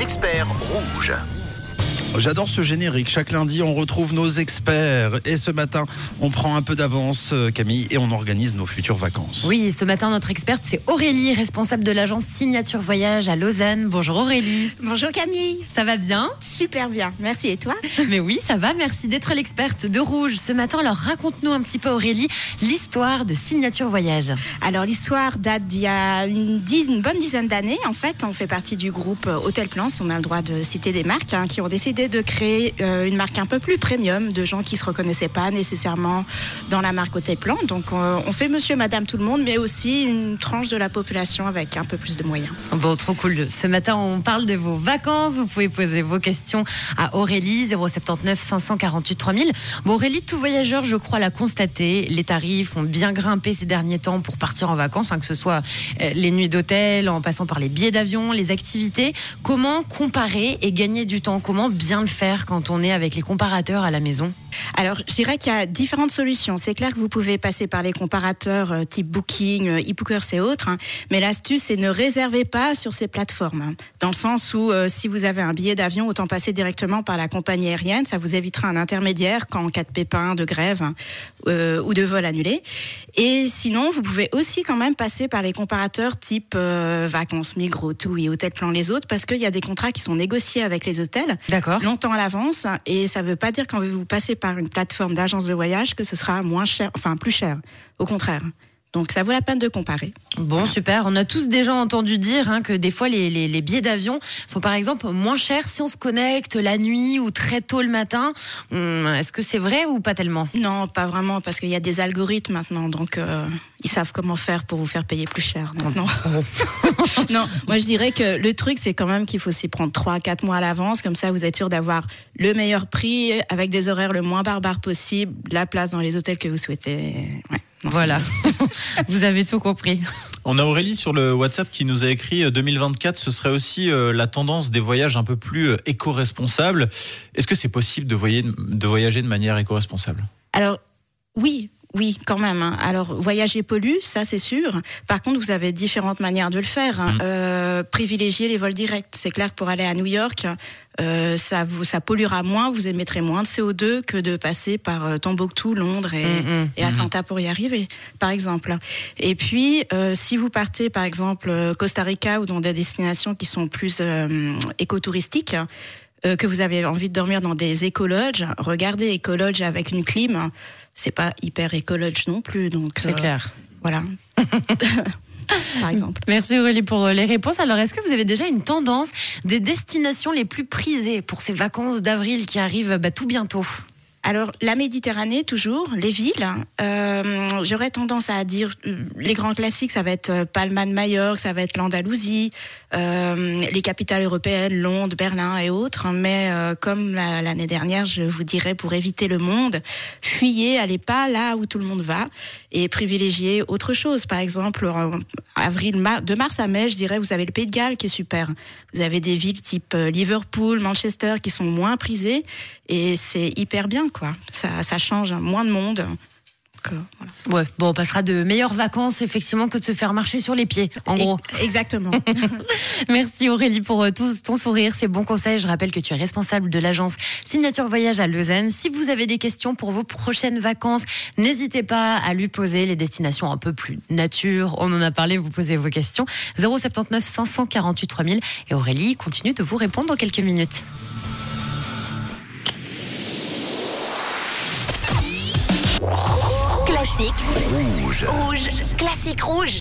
experts rouges. J'adore ce générique. Chaque lundi, on retrouve nos experts. Et ce matin, on prend un peu d'avance, euh, Camille, et on organise nos futures vacances. Oui, ce matin, notre experte, c'est Aurélie, responsable de l'agence Signature Voyage à Lausanne. Bonjour Aurélie. Bonjour Camille. Ça va bien Super bien. Merci. Et toi? Mais oui, ça va. Merci d'être l'experte de Rouge ce matin. Alors, raconte-nous un petit peu, Aurélie, l'histoire de Signature Voyage. Alors, l'histoire date d'il y a une, dizaine, une bonne dizaine d'années. En fait, on fait partie du groupe euh, Hôtel Plans. On a le droit de citer des marques hein, qui ont décidé de créer euh, une marque un peu plus premium de gens qui se reconnaissaient pas nécessairement dans la marque Hôtel Plan. Donc, euh, on fait monsieur, madame, tout le monde, mais aussi une tranche de la population avec un peu plus de moyens. Bon, trop cool. Ce matin, on parle de vos vacances. Vous pouvez poser vos questions à Aurélie, 079 548 3000. Bon, Aurélie, tout voyageur, je crois, l'a constaté. Les tarifs ont bien grimpé ces derniers temps pour partir en vacances, hein, que ce soit euh, les nuits d'hôtel, en passant par les billets d'avion, les activités. Comment comparer et gagner du temps? Comment bien le faire quand on est avec les comparateurs à la maison Alors, je dirais qu'il y a différentes solutions. C'est clair que vous pouvez passer par les comparateurs euh, type Booking, euh, eBookers et autres, hein. mais l'astuce, c'est ne réservez pas sur ces plateformes. hein. Dans le sens où, euh, si vous avez un billet d'avion, autant passer directement par la compagnie aérienne. Ça vous évitera un intermédiaire quand en cas de pépin, de grève hein, euh, ou de vol annulé. Et sinon, vous pouvez aussi quand même passer par les comparateurs type Vacances, Migros, tout et Hôtel Plan les autres, parce qu'il y a des contrats qui sont négociés avec les hôtels D'accord. Longtemps à l'avance et ça ne veut pas dire quand vous passez par une plateforme d'agence de voyage que ce sera moins cher, enfin plus cher. Au contraire. Donc ça vaut la peine de comparer. Bon, super. On a tous déjà entendu dire hein, que des fois, les, les- les billets d'avion sont par exemple moins chers si on se connecte la nuit ou très tôt le matin. Hum, Est-ce que c'est vrai ou pas tellement? Non, pas vraiment, parce qu'il y a des algorithmes maintenant, donc euh, ils savent comment faire pour vous faire payer plus cher. Donc, non. non, moi je dirais que le truc, c'est quand même qu'il faut s'y prendre 3 4 mois à l'avance, comme ça vous êtes sûr d'avoir le meilleur prix avec des horaires le moins barbares possible, la place dans les hôtels que vous souhaitez. Ouais. Voilà. Vous avez tout compris. On a Aurélie sur le WhatsApp qui nous a écrit euh, 2024, ce serait aussi euh, la tendance des voyages un peu plus euh, éco-responsables. Est-ce que c'est possible de, voyager de manière éco-responsable? Oui, quand même. hein. Alors, voyager pollue, ça c'est sûr. Par contre, vous avez différentes manières de le faire. hein. Mhm. Euh, privilégier les vols directs. C'est clair que pour aller à New York, euh, ça, vous, ça polluera moins, vous émettrez moins de CO2 que de passer par euh, Tombouctou, Londres et, Mhm. et Atlanta pour y arriver, par exemple. Et puis, euh, si vous partez, par exemple, Costa Rica ou dans des destinations qui sont plus écotouristiques, euh, que vous avez envie de dormir dans des écologes, regardez écologe avec une clim, c'est pas hyper écologe non plus. Donc C'est euh, clair. Voilà. par exemple. Merci Aurélie pour euh, les réponses. Alors, est-ce que vous avez déjà une tendance des destinations les plus prisées pour ces vacances d'avril qui arrivent bah, tout bientôt? Alors, la Méditerranée, toujours, les villes. Euh, J'aurais tendance à dire euh, les grands classiques, ça va être euh, Palma de Majorque, ça va être l'Andalousie, les capitales européennes, Londres, Berlin et autres. Mais comme la- l'année dernière, je vous dirais, pour éviter le monde, fuyez, allez pas là où tout le monde va et privilégiez autre chose. Par exemple, avril, de mars à mai, je dirais, vous avez le Pays de Galles qui est super. Vous avez des villes type Liverpool, Manchester qui sont moins prisées et c'est hyper bien, quoi. Ça, ça change, moins de monde. Donc, euh, voilà. Ouais, bon, on passera de meilleures vacances effectivement que de se faire marcher sur les pieds, en gros. Exactement. Merci Aurélie pour euh, tout ton sourire, ces bons conseils. Je rappelle que tu es responsable de l'agence Signature Voyage à Lausanne. Si vous avez des questions pour vos prochaines vacances, n'hésitez pas à lui poser les destinations un peu plus nature. On en a parlé, vous posez vos questions. 079 548 3000 et Aurélie continue de vous répondre dans quelques minutes. Classique Rouge. rouge. Classique rouge.